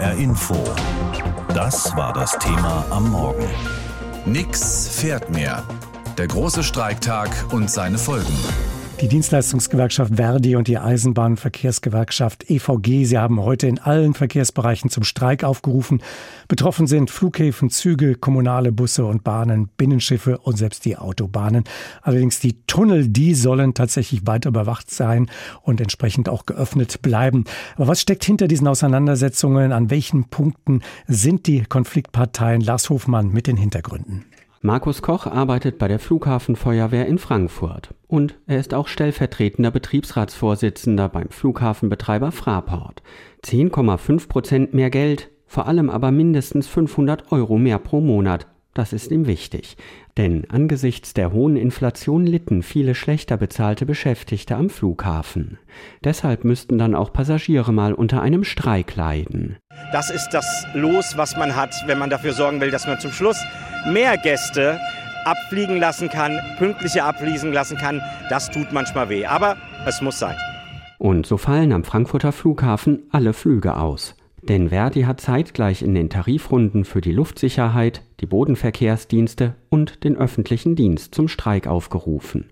HR Info. Das war das Thema am Morgen. Nix fährt mehr. Der große Streiktag und seine Folgen. Die Dienstleistungsgewerkschaft Verdi und die Eisenbahnverkehrsgewerkschaft EVG, sie haben heute in allen Verkehrsbereichen zum Streik aufgerufen. Betroffen sind Flughäfen, Züge, kommunale Busse und Bahnen, Binnenschiffe und selbst die Autobahnen. Allerdings die Tunnel, die sollen tatsächlich weiter überwacht sein und entsprechend auch geöffnet bleiben. Aber was steckt hinter diesen Auseinandersetzungen? An welchen Punkten sind die Konfliktparteien? Lars Hofmann mit den Hintergründen. Markus Koch arbeitet bei der Flughafenfeuerwehr in Frankfurt und er ist auch stellvertretender Betriebsratsvorsitzender beim Flughafenbetreiber Fraport. 10,5 Prozent mehr Geld, vor allem aber mindestens 500 Euro mehr pro Monat. Das ist ihm wichtig. Denn angesichts der hohen Inflation litten viele schlechter bezahlte Beschäftigte am Flughafen. Deshalb müssten dann auch Passagiere mal unter einem Streik leiden. Das ist das Los, was man hat, wenn man dafür sorgen will, dass man zum Schluss mehr Gäste abfliegen lassen kann, pünktlicher abfliegen lassen kann. Das tut manchmal weh, aber es muss sein. Und so fallen am Frankfurter Flughafen alle Flüge aus. Denn Verdi hat zeitgleich in den Tarifrunden für die Luftsicherheit, die Bodenverkehrsdienste und den öffentlichen Dienst zum Streik aufgerufen.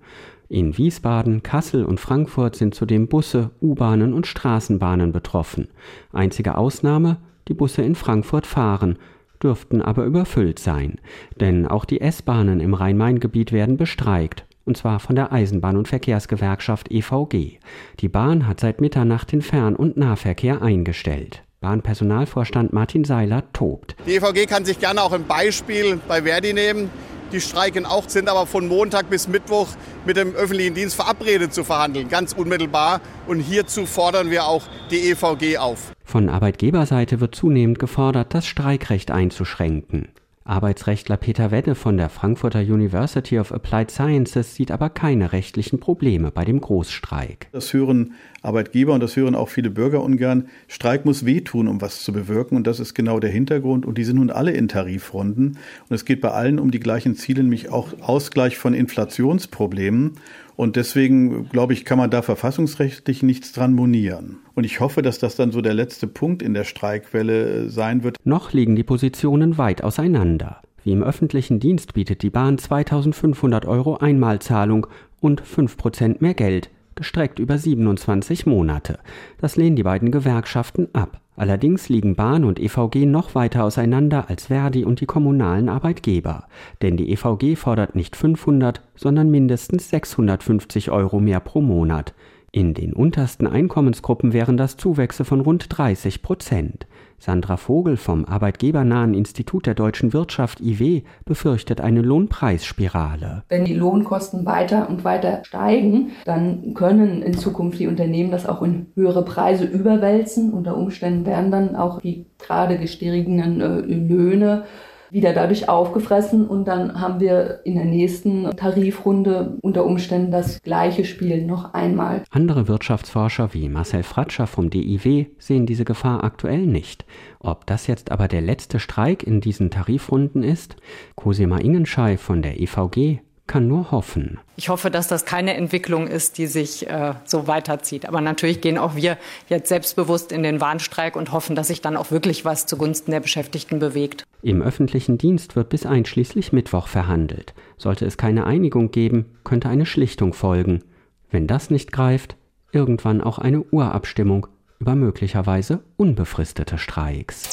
In Wiesbaden, Kassel und Frankfurt sind zudem Busse, U-Bahnen und Straßenbahnen betroffen. Einzige Ausnahme, die Busse in Frankfurt fahren, dürften aber überfüllt sein. Denn auch die S-Bahnen im Rhein-Main-Gebiet werden bestreikt. Und zwar von der Eisenbahn- und Verkehrsgewerkschaft EVG. Die Bahn hat seit Mitternacht den Fern- und Nahverkehr eingestellt. Bahnpersonalvorstand Martin Seiler tobt. Die EVG kann sich gerne auch ein Beispiel bei Verdi nehmen. Die streiken auch, sind aber von Montag bis Mittwoch mit dem öffentlichen Dienst verabredet zu verhandeln, ganz unmittelbar. Und hierzu fordern wir auch die EVG auf. Von Arbeitgeberseite wird zunehmend gefordert, das Streikrecht einzuschränken. Arbeitsrechtler Peter Wedde von der Frankfurter University of Applied Sciences sieht aber keine rechtlichen Probleme bei dem Großstreik. Das hören Arbeitgeber und das hören auch viele Bürger ungern. Streik muss wehtun, um was zu bewirken und das ist genau der Hintergrund und die sind nun alle in Tarifrunden und es geht bei allen um die gleichen Ziele, nämlich auch Ausgleich von Inflationsproblemen und deswegen, glaube ich, kann man da verfassungsrechtlich nichts dran monieren. Und ich hoffe, dass das dann so der letzte Punkt in der Streikwelle äh, sein wird. Noch liegen die Positionen weit auseinander. Wie im öffentlichen Dienst bietet die Bahn 2500 Euro Einmalzahlung und 5% mehr Geld, gestreckt über 27 Monate. Das lehnen die beiden Gewerkschaften ab. Allerdings liegen Bahn und EVG noch weiter auseinander als Verdi und die kommunalen Arbeitgeber. Denn die EVG fordert nicht 500, sondern mindestens 650 Euro mehr pro Monat. In den untersten Einkommensgruppen wären das Zuwächse von rund 30 Prozent. Sandra Vogel vom Arbeitgebernahen Institut der deutschen Wirtschaft IW befürchtet eine Lohnpreisspirale. Wenn die Lohnkosten weiter und weiter steigen, dann können in Zukunft die Unternehmen das auch in höhere Preise überwälzen. Unter Umständen werden dann auch die gerade gestiegenen äh, Löhne wieder dadurch aufgefressen und dann haben wir in der nächsten Tarifrunde unter Umständen das gleiche Spiel noch einmal. Andere Wirtschaftsforscher wie Marcel Fratscher vom DIW sehen diese Gefahr aktuell nicht. Ob das jetzt aber der letzte Streik in diesen Tarifrunden ist? Cosima Ingenschei von der EVG kann nur hoffen. Ich hoffe, dass das keine Entwicklung ist, die sich äh, so weiterzieht. Aber natürlich gehen auch wir jetzt selbstbewusst in den Warnstreik und hoffen, dass sich dann auch wirklich was zugunsten der Beschäftigten bewegt. Im öffentlichen Dienst wird bis einschließlich Mittwoch verhandelt. Sollte es keine Einigung geben, könnte eine Schlichtung folgen. Wenn das nicht greift, irgendwann auch eine Urabstimmung über möglicherweise unbefristete Streiks.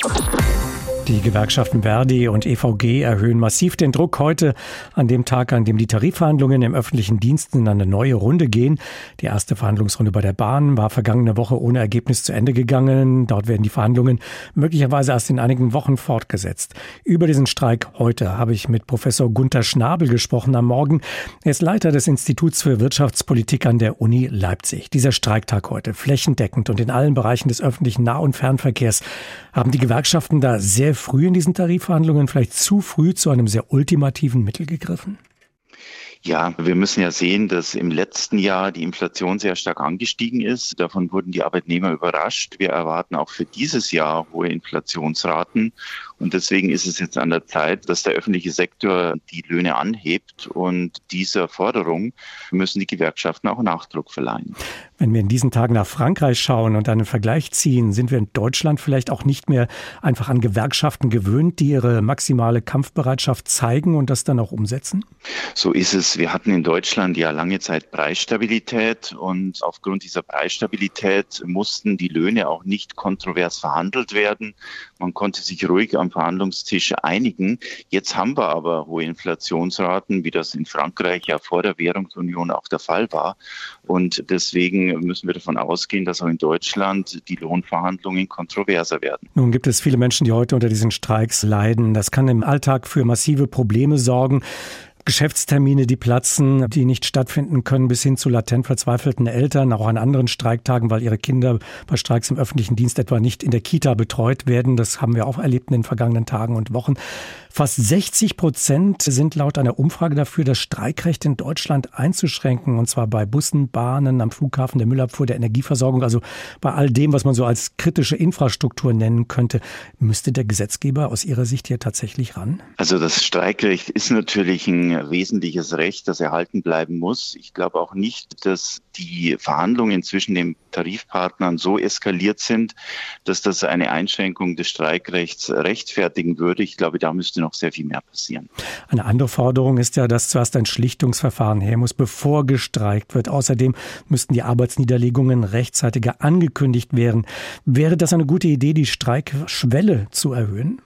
Die Gewerkschaften Verdi und EVG erhöhen massiv den Druck heute an dem Tag, an dem die Tarifverhandlungen im öffentlichen Dienst in eine neue Runde gehen. Die erste Verhandlungsrunde bei der Bahn war vergangene Woche ohne Ergebnis zu Ende gegangen. Dort werden die Verhandlungen möglicherweise erst in einigen Wochen fortgesetzt. Über diesen Streik heute habe ich mit Professor Gunther Schnabel gesprochen am Morgen. Er ist Leiter des Instituts für Wirtschaftspolitik an der Uni Leipzig. Dieser Streiktag heute flächendeckend und in allen Bereichen des öffentlichen Nah- und Fernverkehrs haben die Gewerkschaften da sehr früh in diesen Tarifverhandlungen vielleicht zu früh zu einem sehr ultimativen Mittel gegriffen? Ja, wir müssen ja sehen, dass im letzten Jahr die Inflation sehr stark angestiegen ist. Davon wurden die Arbeitnehmer überrascht. Wir erwarten auch für dieses Jahr hohe Inflationsraten. Und deswegen ist es jetzt an der Zeit, dass der öffentliche Sektor die Löhne anhebt. Und dieser Forderung müssen die Gewerkschaften auch Nachdruck verleihen. Wenn wir in diesen Tagen nach Frankreich schauen und einen Vergleich ziehen, sind wir in Deutschland vielleicht auch nicht mehr einfach an Gewerkschaften gewöhnt, die ihre maximale Kampfbereitschaft zeigen und das dann auch umsetzen? So ist es. Wir hatten in Deutschland ja lange Zeit Preisstabilität und aufgrund dieser Preisstabilität mussten die Löhne auch nicht kontrovers verhandelt werden. Man konnte sich ruhig am Verhandlungstisch einigen. Jetzt haben wir aber hohe Inflationsraten, wie das in Frankreich ja vor der Währungsunion auch der Fall war. Und deswegen müssen wir davon ausgehen, dass auch in Deutschland die Lohnverhandlungen kontroverser werden. Nun gibt es viele Menschen, die heute unter diesen Streiks leiden. Das kann im Alltag für massive Probleme sorgen. Geschäftstermine, die platzen, die nicht stattfinden können, bis hin zu latent verzweifelten Eltern, auch an anderen Streiktagen, weil ihre Kinder bei Streiks im öffentlichen Dienst etwa nicht in der Kita betreut werden. Das haben wir auch erlebt in den vergangenen Tagen und Wochen. Fast 60 Prozent sind laut einer Umfrage dafür, das Streikrecht in Deutschland einzuschränken, und zwar bei Bussen, Bahnen, am Flughafen, der Müllabfuhr, der Energieversorgung, also bei all dem, was man so als kritische Infrastruktur nennen könnte. Müsste der Gesetzgeber aus Ihrer Sicht hier tatsächlich ran? Also das Streikrecht ist natürlich ein wesentliches Recht, das erhalten bleiben muss. Ich glaube auch nicht, dass die Verhandlungen zwischen den Tarifpartnern so eskaliert sind, dass das eine Einschränkung des Streikrechts rechtfertigen würde. Ich glaube, da müsste noch sehr viel mehr passieren. Eine andere Forderung ist ja, dass zuerst ein Schlichtungsverfahren her muss, bevor gestreikt wird. Außerdem müssten die Arbeitsniederlegungen rechtzeitiger angekündigt werden. Wäre das eine gute Idee, die Streikschwelle zu erhöhen?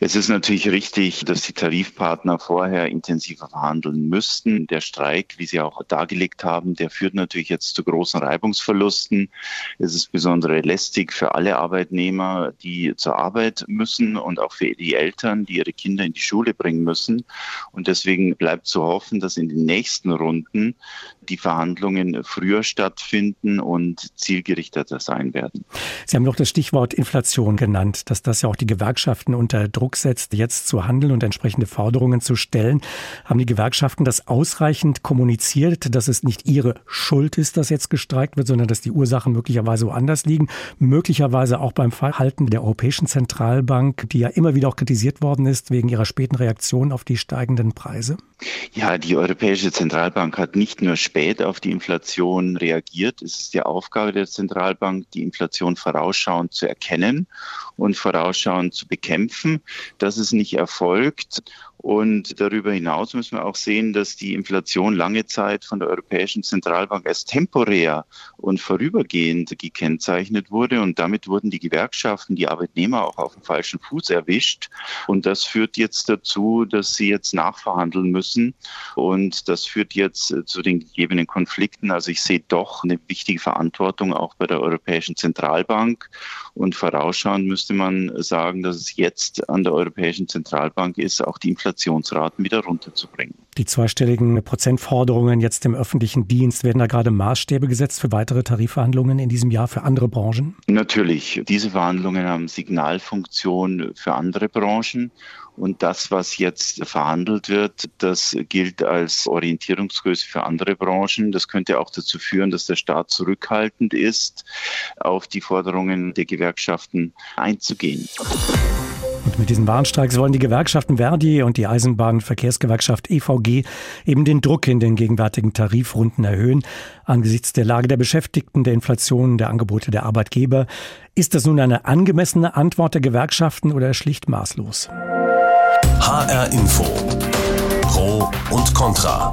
Es ist natürlich richtig, dass die Tarifpartner vorher intensiver verhandeln müssten. Der Streik, wie Sie auch dargelegt haben, der führt natürlich jetzt zu großen Reibungsverlusten. Es ist besonders lästig für alle Arbeitnehmer, die zur Arbeit müssen und auch für die Eltern, die ihre Kinder in die Schule bringen müssen. Und deswegen bleibt zu hoffen, dass in den nächsten Runden die Verhandlungen früher stattfinden und zielgerichteter sein werden. Sie haben noch das Stichwort Inflation genannt, dass das ja auch die Gewerkschaften unter Druck setzt, jetzt zu handeln und entsprechende Forderungen zu stellen. Haben die Gewerkschaften das ausreichend kommuniziert, dass es nicht ihre Schuld ist, dass jetzt gestreikt wird, sondern dass die Ursachen möglicherweise woanders liegen? Möglicherweise auch beim Verhalten der Europäischen Zentralbank, die ja immer wieder auch kritisiert worden ist wegen ihrer späten Reaktion auf die steigenden Preise? Ja, die Europäische Zentralbank hat nicht nur spät auf die Inflation reagiert. Es ist die Aufgabe der Zentralbank, die Inflation vorausschauend zu erkennen und vorausschauend zu bekämpfen. Das ist nicht erfolgt. Und darüber hinaus müssen wir auch sehen, dass die Inflation lange Zeit von der Europäischen Zentralbank als temporär und vorübergehend gekennzeichnet wurde. Und damit wurden die Gewerkschaften, die Arbeitnehmer auch auf dem falschen Fuß erwischt. Und das führt jetzt dazu, dass sie jetzt nachverhandeln müssen. Und das führt jetzt zu den gegebenen Konflikten. Also ich sehe doch eine wichtige Verantwortung auch bei der Europäischen Zentralbank. Und vorausschauend müsste man sagen, dass es jetzt an der Europäischen Zentralbank ist, auch die Inflation Inflationsraten wieder runterzubringen. Die zweistelligen Prozentforderungen jetzt im öffentlichen Dienst, werden da gerade Maßstäbe gesetzt für weitere Tarifverhandlungen in diesem Jahr für andere Branchen? Natürlich. Diese Verhandlungen haben Signalfunktion für andere Branchen. Und das, was jetzt verhandelt wird, das gilt als Orientierungsgröße für andere Branchen. Das könnte auch dazu führen, dass der Staat zurückhaltend ist, auf die Forderungen der Gewerkschaften einzugehen. Und mit diesen Warnstreiks wollen die Gewerkschaften Verdi und die Eisenbahnverkehrsgewerkschaft EVG eben den Druck in den gegenwärtigen Tarifrunden erhöhen. Angesichts der Lage der Beschäftigten, der Inflation, der Angebote der Arbeitgeber. Ist das nun eine angemessene Antwort der Gewerkschaften oder schlicht maßlos? HR Info. Pro und Contra.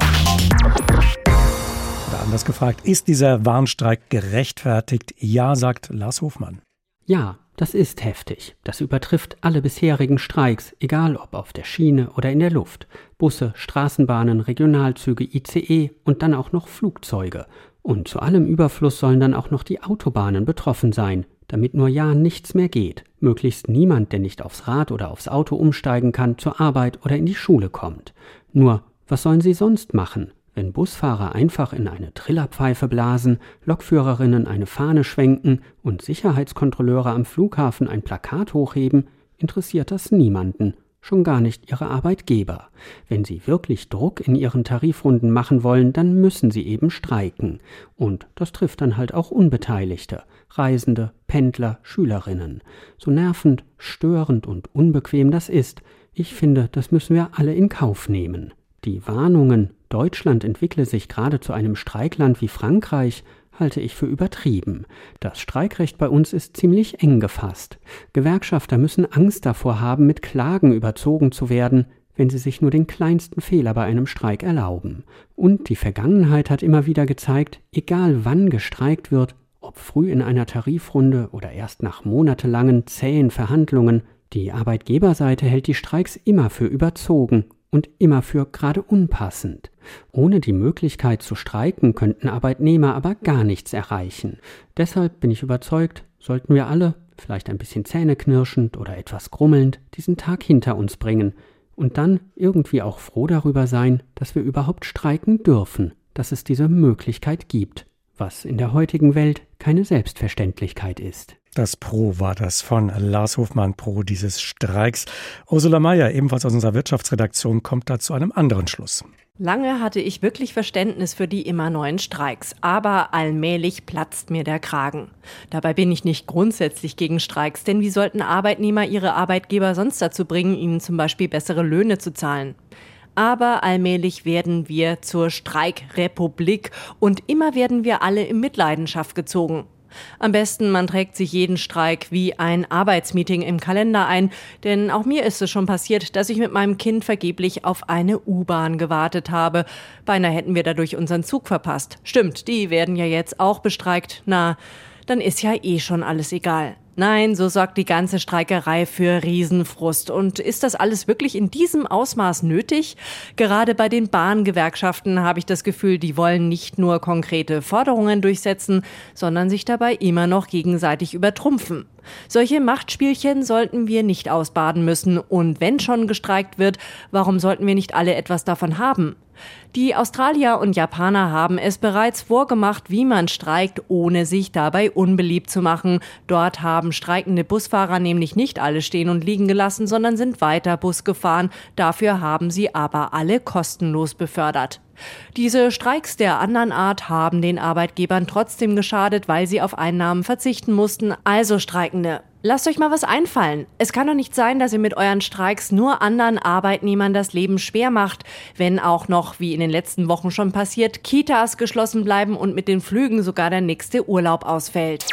Oder anders gefragt, ist dieser Warnstreik gerechtfertigt? Ja, sagt Lars Hofmann. Ja, das ist heftig. Das übertrifft alle bisherigen Streiks, egal ob auf der Schiene oder in der Luft. Busse, Straßenbahnen, Regionalzüge, ICE und dann auch noch Flugzeuge. Und zu allem Überfluss sollen dann auch noch die Autobahnen betroffen sein, damit nur ja nichts mehr geht. Möglichst niemand, der nicht aufs Rad oder aufs Auto umsteigen kann, zur Arbeit oder in die Schule kommt. Nur, was sollen sie sonst machen? Wenn Busfahrer einfach in eine Trillerpfeife blasen, Lokführerinnen eine Fahne schwenken und Sicherheitskontrolleure am Flughafen ein Plakat hochheben, interessiert das niemanden, schon gar nicht ihre Arbeitgeber. Wenn sie wirklich Druck in ihren Tarifrunden machen wollen, dann müssen sie eben streiken. Und das trifft dann halt auch Unbeteiligte, Reisende, Pendler, Schülerinnen. So nervend, störend und unbequem das ist, ich finde, das müssen wir alle in Kauf nehmen. Die Warnungen, Deutschland entwickle sich gerade zu einem Streikland wie Frankreich, halte ich für übertrieben. Das Streikrecht bei uns ist ziemlich eng gefasst. Gewerkschafter müssen Angst davor haben, mit Klagen überzogen zu werden, wenn sie sich nur den kleinsten Fehler bei einem Streik erlauben. Und die Vergangenheit hat immer wieder gezeigt, egal wann gestreikt wird, ob früh in einer Tarifrunde oder erst nach monatelangen zähen Verhandlungen, die Arbeitgeberseite hält die Streiks immer für überzogen und immer für gerade unpassend. Ohne die Möglichkeit zu streiken könnten Arbeitnehmer aber gar nichts erreichen. Deshalb bin ich überzeugt, sollten wir alle, vielleicht ein bisschen zähneknirschend oder etwas grummelnd, diesen Tag hinter uns bringen und dann irgendwie auch froh darüber sein, dass wir überhaupt streiken dürfen, dass es diese Möglichkeit gibt, was in der heutigen Welt keine Selbstverständlichkeit ist. Das Pro war das von Lars Hofmann, Pro dieses Streiks. Ursula Mayer, ebenfalls aus unserer Wirtschaftsredaktion, kommt da zu einem anderen Schluss. Lange hatte ich wirklich Verständnis für die immer neuen Streiks, aber allmählich platzt mir der Kragen. Dabei bin ich nicht grundsätzlich gegen Streiks, denn wie sollten Arbeitnehmer ihre Arbeitgeber sonst dazu bringen, ihnen zum Beispiel bessere Löhne zu zahlen? Aber allmählich werden wir zur Streikrepublik und immer werden wir alle in Mitleidenschaft gezogen. Am besten, man trägt sich jeden Streik wie ein Arbeitsmeeting im Kalender ein, denn auch mir ist es schon passiert, dass ich mit meinem Kind vergeblich auf eine U-Bahn gewartet habe. Beinahe hätten wir dadurch unseren Zug verpasst. Stimmt, die werden ja jetzt auch bestreikt. Na, dann ist ja eh schon alles egal. Nein, so sorgt die ganze Streikerei für Riesenfrust. Und ist das alles wirklich in diesem Ausmaß nötig? Gerade bei den Bahngewerkschaften habe ich das Gefühl, die wollen nicht nur konkrete Forderungen durchsetzen, sondern sich dabei immer noch gegenseitig übertrumpfen. Solche Machtspielchen sollten wir nicht ausbaden müssen. Und wenn schon gestreikt wird, warum sollten wir nicht alle etwas davon haben? Die Australier und Japaner haben es bereits vorgemacht, wie man streikt, ohne sich dabei unbeliebt zu machen. Dort haben streikende Busfahrer nämlich nicht alle stehen und liegen gelassen, sondern sind weiter Bus gefahren. Dafür haben sie aber alle kostenlos befördert. Diese Streiks der anderen Art haben den Arbeitgebern trotzdem geschadet, weil sie auf Einnahmen verzichten mussten. Also Streikende, lasst euch mal was einfallen. Es kann doch nicht sein, dass ihr mit euren Streiks nur anderen Arbeitnehmern das Leben schwer macht, wenn auch noch, wie in den letzten Wochen schon passiert, Kitas geschlossen bleiben und mit den Flügen sogar der nächste Urlaub ausfällt.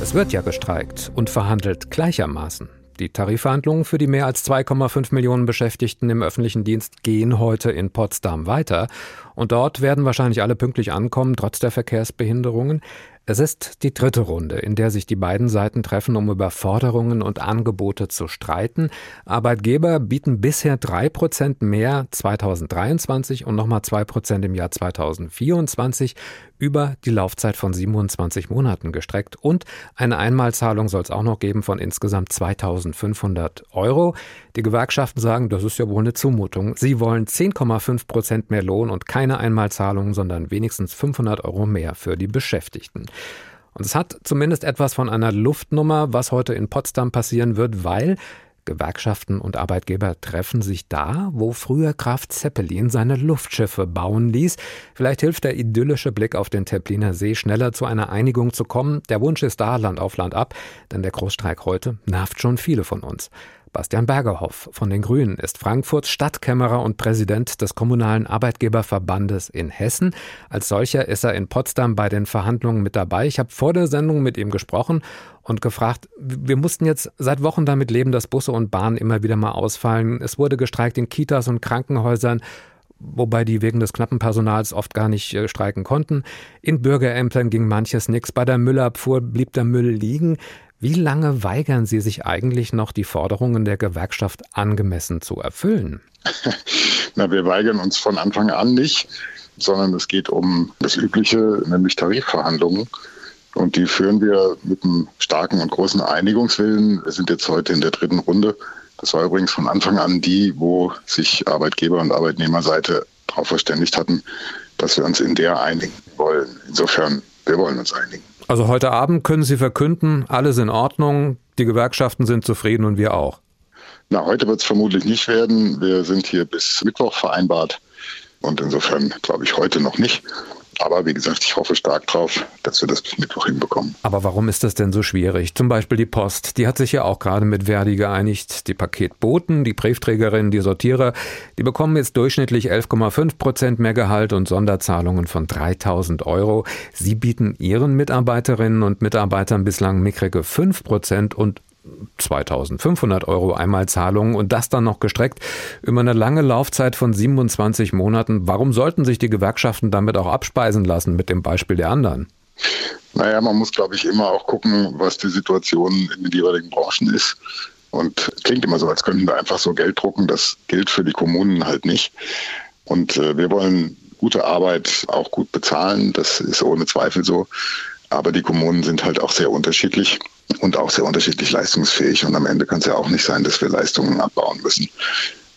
Es wird ja gestreikt und verhandelt gleichermaßen. Die Tarifverhandlungen für die mehr als 2,5 Millionen Beschäftigten im öffentlichen Dienst gehen heute in Potsdam weiter. Und dort werden wahrscheinlich alle pünktlich ankommen, trotz der Verkehrsbehinderungen. Es ist die dritte Runde, in der sich die beiden Seiten treffen, um über Forderungen und Angebote zu streiten. Arbeitgeber bieten bisher drei Prozent mehr 2023 und nochmal zwei Prozent im Jahr 2024 über die Laufzeit von 27 Monaten gestreckt. Und eine Einmalzahlung soll es auch noch geben von insgesamt 2500 Euro. Die Gewerkschaften sagen, das ist ja wohl eine Zumutung. Sie wollen 10,5 Prozent mehr Lohn und keine Einmalzahlung, sondern wenigstens 500 Euro mehr für die Beschäftigten. Und es hat zumindest etwas von einer Luftnummer, was heute in Potsdam passieren wird, weil Gewerkschaften und Arbeitgeber treffen sich da, wo früher Graf Zeppelin seine Luftschiffe bauen ließ. Vielleicht hilft der idyllische Blick auf den Teppliner See schneller zu einer Einigung zu kommen. Der Wunsch ist da, Land auf Land ab, denn der Großstreik heute nervt schon viele von uns. Bastian Bergerhoff von den Grünen ist Frankfurts Stadtkämmerer und Präsident des Kommunalen Arbeitgeberverbandes in Hessen. Als solcher ist er in Potsdam bei den Verhandlungen mit dabei. Ich habe vor der Sendung mit ihm gesprochen und gefragt, wir mussten jetzt seit Wochen damit leben, dass Busse und Bahnen immer wieder mal ausfallen. Es wurde gestreikt in Kitas und Krankenhäusern wobei die wegen des knappen Personals oft gar nicht äh, streiken konnten. In Bürgerämtern ging manches nix. Bei der Müllabfuhr blieb der Müll liegen. Wie lange weigern Sie sich eigentlich noch, die Forderungen der Gewerkschaft angemessen zu erfüllen? Na, wir weigern uns von Anfang an nicht, sondern es geht um das Übliche, nämlich Tarifverhandlungen. Und die führen wir mit einem starken und großen Einigungswillen. Wir sind jetzt heute in der dritten Runde. Das war übrigens von Anfang an die, wo sich Arbeitgeber- und Arbeitnehmerseite darauf verständigt hatten, dass wir uns in der einigen wollen. Insofern, wir wollen uns einigen. Also heute Abend können Sie verkünden, alles in Ordnung, die Gewerkschaften sind zufrieden und wir auch. Na, heute wird es vermutlich nicht werden. Wir sind hier bis Mittwoch vereinbart und insofern glaube ich heute noch nicht. Aber wie gesagt, ich hoffe stark drauf, dass wir das bis Mittwoch hinbekommen. Aber warum ist das denn so schwierig? Zum Beispiel die Post, die hat sich ja auch gerade mit Verdi geeinigt. Die Paketboten, die Briefträgerinnen, die Sortierer, die bekommen jetzt durchschnittlich 11,5 Prozent mehr Gehalt und Sonderzahlungen von 3000 Euro. Sie bieten ihren Mitarbeiterinnen und Mitarbeitern bislang mickrige 5 Prozent und 2500 Euro Einmalzahlungen und das dann noch gestreckt über eine lange Laufzeit von 27 Monaten. Warum sollten sich die Gewerkschaften damit auch abspeisen lassen mit dem Beispiel der anderen? Naja, man muss, glaube ich, immer auch gucken, was die Situation in den jeweiligen Branchen ist. Und klingt immer so, als könnten wir einfach so Geld drucken. Das gilt für die Kommunen halt nicht. Und äh, wir wollen gute Arbeit auch gut bezahlen. Das ist ohne Zweifel so. Aber die Kommunen sind halt auch sehr unterschiedlich und auch sehr unterschiedlich leistungsfähig. Und am Ende kann es ja auch nicht sein, dass wir Leistungen abbauen müssen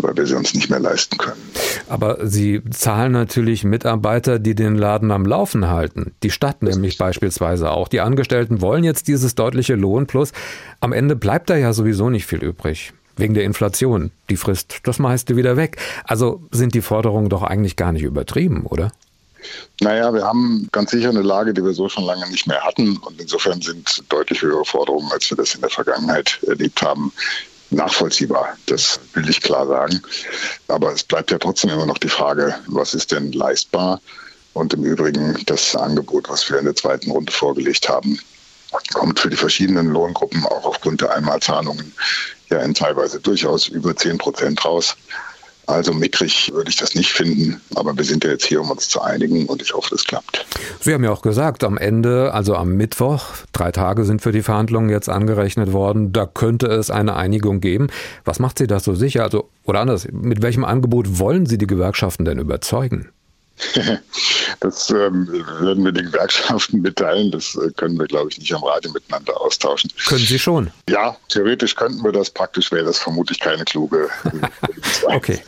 weil wir sie uns nicht mehr leisten können. Aber Sie zahlen natürlich Mitarbeiter, die den Laden am Laufen halten. Die Stadt nämlich beispielsweise auch. Die Angestellten wollen jetzt dieses deutliche Lohnplus. Am Ende bleibt da ja sowieso nicht viel übrig. Wegen der Inflation. Die frisst das meiste wieder weg. Also sind die Forderungen doch eigentlich gar nicht übertrieben, oder? Naja, wir haben ganz sicher eine Lage, die wir so schon lange nicht mehr hatten. Und insofern sind deutlich höhere Forderungen, als wir das in der Vergangenheit erlebt haben, nachvollziehbar. Das will ich klar sagen. Aber es bleibt ja trotzdem immer noch die Frage, was ist denn leistbar? Und im Übrigen das Angebot, was wir in der zweiten Runde vorgelegt haben, kommt für die verschiedenen Lohngruppen auch aufgrund der Einmalzahlungen ja in teilweise durchaus über 10 Prozent raus. Also mickrig würde ich das nicht finden, aber wir sind ja jetzt hier, um uns zu einigen und ich hoffe, das klappt. Sie haben ja auch gesagt, am Ende, also am Mittwoch, drei Tage sind für die Verhandlungen jetzt angerechnet worden, da könnte es eine Einigung geben. Was macht Sie das so sicher? Also, oder anders, mit welchem Angebot wollen Sie die Gewerkschaften denn überzeugen? Das ähm, werden wir den Gewerkschaften mitteilen. Das äh, können wir, glaube ich, nicht am Radio miteinander austauschen. Können Sie schon? Ja, theoretisch könnten wir das. Praktisch wäre das vermutlich keine kluge. okay.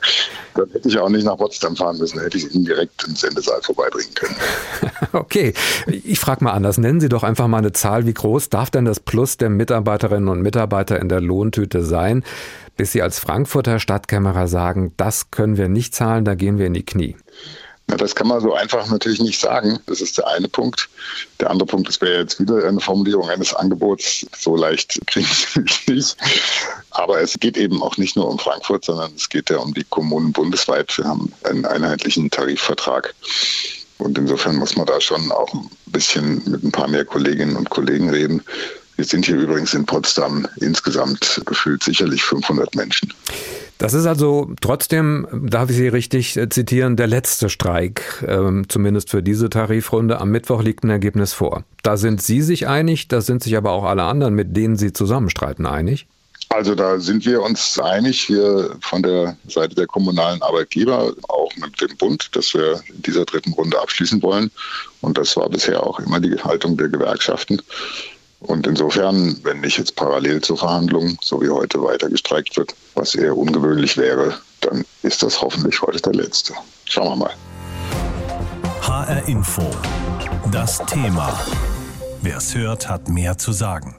Dann hätte ich auch nicht nach Potsdam fahren müssen. Hätte ich Ihnen direkt ins Sendesaal vorbeibringen können. okay. Ich frage mal anders. Nennen Sie doch einfach mal eine Zahl. Wie groß darf denn das Plus der Mitarbeiterinnen und Mitarbeiter in der Lohntüte sein, bis Sie als Frankfurter Stadtkämmerer sagen, das können wir nicht zahlen, da gehen wir in die Knie? Na, das kann man so einfach natürlich nicht sagen. Das ist der eine Punkt. Der andere Punkt, das wäre jetzt wieder eine Formulierung eines Angebots. So leicht kriege ich es nicht. Aber es geht eben auch nicht nur um Frankfurt, sondern es geht ja um die Kommunen bundesweit. Wir haben einen einheitlichen Tarifvertrag. Und insofern muss man da schon auch ein bisschen mit ein paar mehr Kolleginnen und Kollegen reden. Wir sind hier übrigens in Potsdam insgesamt gefühlt sicherlich 500 Menschen. Das ist also trotzdem, darf ich Sie richtig äh, zitieren, der letzte Streik, ähm, zumindest für diese Tarifrunde. Am Mittwoch liegt ein Ergebnis vor. Da sind Sie sich einig, da sind sich aber auch alle anderen, mit denen Sie zusammenstreiten, einig? Also da sind wir uns einig, wir von der Seite der kommunalen Arbeitgeber, auch mit dem Bund, dass wir in dieser dritten Runde abschließen wollen. Und das war bisher auch immer die Haltung der Gewerkschaften. Und insofern, wenn nicht jetzt parallel zur Verhandlung, so wie heute, weiter gestreikt wird, was eher ungewöhnlich wäre, dann ist das hoffentlich heute der letzte. Schauen wir mal. HR Info. Das Thema. Wer es hört, hat mehr zu sagen.